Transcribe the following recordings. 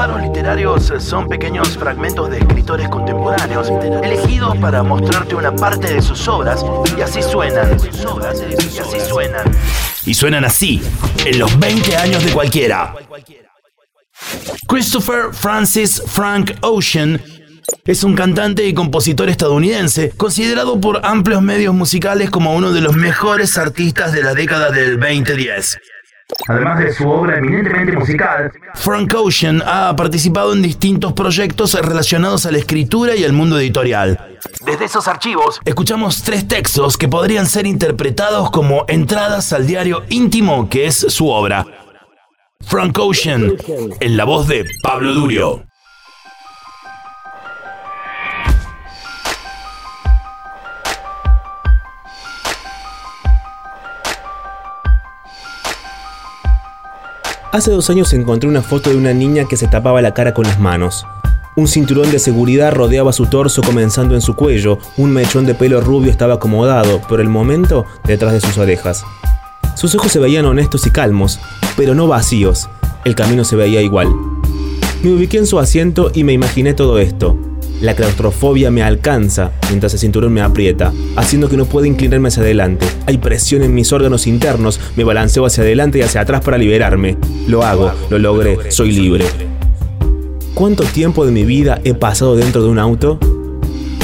disparos literarios son pequeños fragmentos de escritores contemporáneos elegidos para mostrarte una parte de sus obras y así suenan. Y así suenan. Y suenan así, en los 20 años de cualquiera. Christopher Francis Frank Ocean es un cantante y compositor estadounidense, considerado por amplios medios musicales como uno de los mejores artistas de la década del 2010. Además de su obra eminentemente musical, Frank Ocean ha participado en distintos proyectos relacionados a la escritura y al mundo editorial. Desde esos archivos, escuchamos tres textos que podrían ser interpretados como entradas al diario íntimo que es su obra. Frank Ocean, en la voz de Pablo Durio. Hace dos años encontré una foto de una niña que se tapaba la cara con las manos. Un cinturón de seguridad rodeaba su torso comenzando en su cuello, un mechón de pelo rubio estaba acomodado, por el momento, detrás de sus orejas. Sus ojos se veían honestos y calmos, pero no vacíos. El camino se veía igual. Me ubiqué en su asiento y me imaginé todo esto. La claustrofobia me alcanza mientras el cinturón me aprieta, haciendo que no pueda inclinarme hacia adelante. Hay presión en mis órganos internos, me balanceo hacia adelante y hacia atrás para liberarme. Lo hago, lo logré, soy libre. ¿Cuánto tiempo de mi vida he pasado dentro de un auto?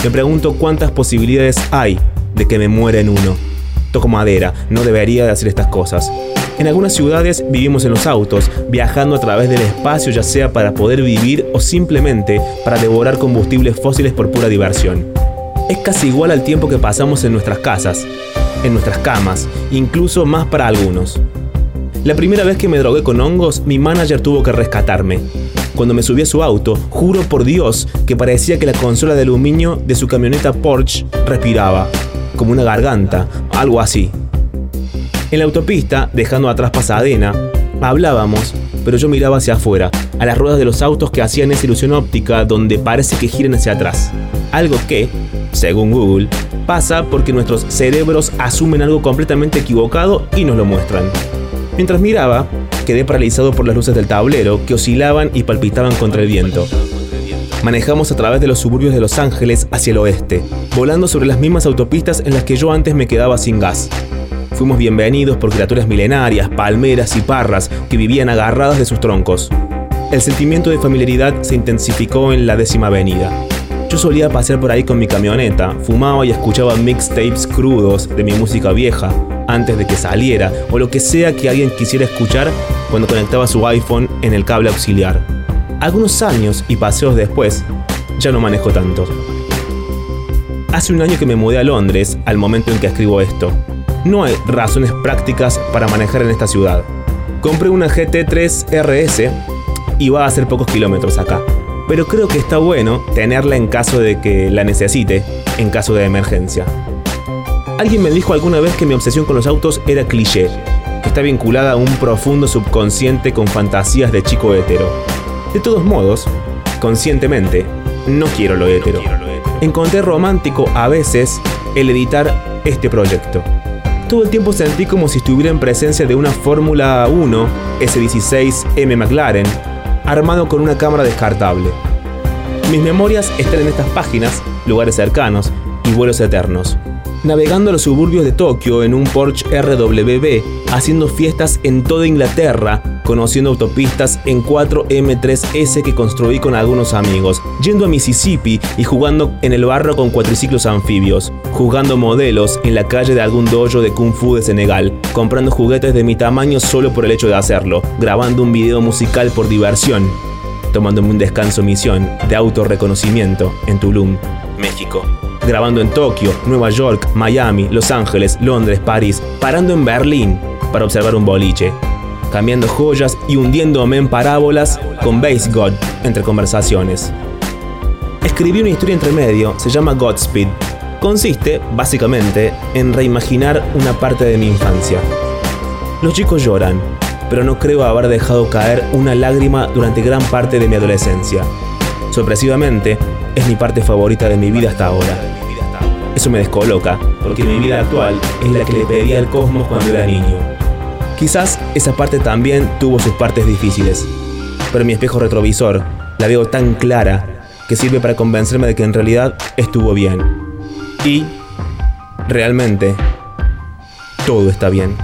Me pregunto cuántas posibilidades hay de que me muera en uno. Toco madera, no debería de hacer estas cosas. En algunas ciudades vivimos en los autos, viajando a través del espacio ya sea para poder vivir o simplemente para devorar combustibles fósiles por pura diversión. Es casi igual al tiempo que pasamos en nuestras casas, en nuestras camas, incluso más para algunos. La primera vez que me drogué con hongos, mi manager tuvo que rescatarme. Cuando me subí a su auto, juro por Dios que parecía que la consola de aluminio de su camioneta Porsche respiraba, como una garganta, algo así. En la autopista, dejando atrás Pasadena, hablábamos, pero yo miraba hacia afuera, a las ruedas de los autos que hacían esa ilusión óptica donde parece que giran hacia atrás. Algo que, según Google, pasa porque nuestros cerebros asumen algo completamente equivocado y nos lo muestran. Mientras miraba, quedé paralizado por las luces del tablero que oscilaban y palpitaban contra el viento. Manejamos a través de los suburbios de Los Ángeles hacia el oeste, volando sobre las mismas autopistas en las que yo antes me quedaba sin gas. Fuimos bienvenidos por criaturas milenarias, palmeras y parras que vivían agarradas de sus troncos. El sentimiento de familiaridad se intensificó en la décima avenida. Yo solía pasear por ahí con mi camioneta, fumaba y escuchaba mixtapes crudos de mi música vieja, antes de que saliera, o lo que sea que alguien quisiera escuchar cuando conectaba su iPhone en el cable auxiliar. Algunos años y paseos después, ya no manejo tanto. Hace un año que me mudé a Londres al momento en que escribo esto no hay razones prácticas para manejar en esta ciudad. Compré una GT3 RS y va a hacer pocos kilómetros acá. Pero creo que está bueno tenerla en caso de que la necesite, en caso de emergencia. Alguien me dijo alguna vez que mi obsesión con los autos era cliché, que está vinculada a un profundo subconsciente con fantasías de chico hetero. De todos modos, conscientemente, no quiero lo hetero. Encontré romántico a veces el editar este proyecto. Todo el tiempo sentí como si estuviera en presencia de una Fórmula 1 S16M McLaren, armado con una cámara descartable. Mis memorias están en estas páginas, lugares cercanos y vuelos eternos navegando a los suburbios de Tokio en un Porsche RWB, haciendo fiestas en toda Inglaterra, conociendo autopistas en 4M3S que construí con algunos amigos, yendo a Mississippi y jugando en el barro con cuatriciclos anfibios, jugando modelos en la calle de algún dojo de Kung Fu de Senegal, comprando juguetes de mi tamaño solo por el hecho de hacerlo, grabando un video musical por diversión, tomándome un descanso misión de autorreconocimiento en Tulum, México grabando en Tokio, Nueva York, Miami, Los Ángeles, Londres, París, parando en Berlín para observar un boliche, cambiando joyas y hundiéndome en parábolas con Base God entre conversaciones. Escribí una historia entre medio, se llama Godspeed. Consiste, básicamente, en reimaginar una parte de mi infancia. Los chicos lloran, pero no creo haber dejado caer una lágrima durante gran parte de mi adolescencia. Sorpresivamente, es mi parte favorita de mi vida hasta ahora. Eso me descoloca, porque mi vida actual es la que le pedía al cosmos cuando era niño. Quizás esa parte también tuvo sus partes difíciles. pero mi espejo retrovisor la veo tan clara que sirve para convencerme de que en realidad estuvo bien. Y realmente todo está bien.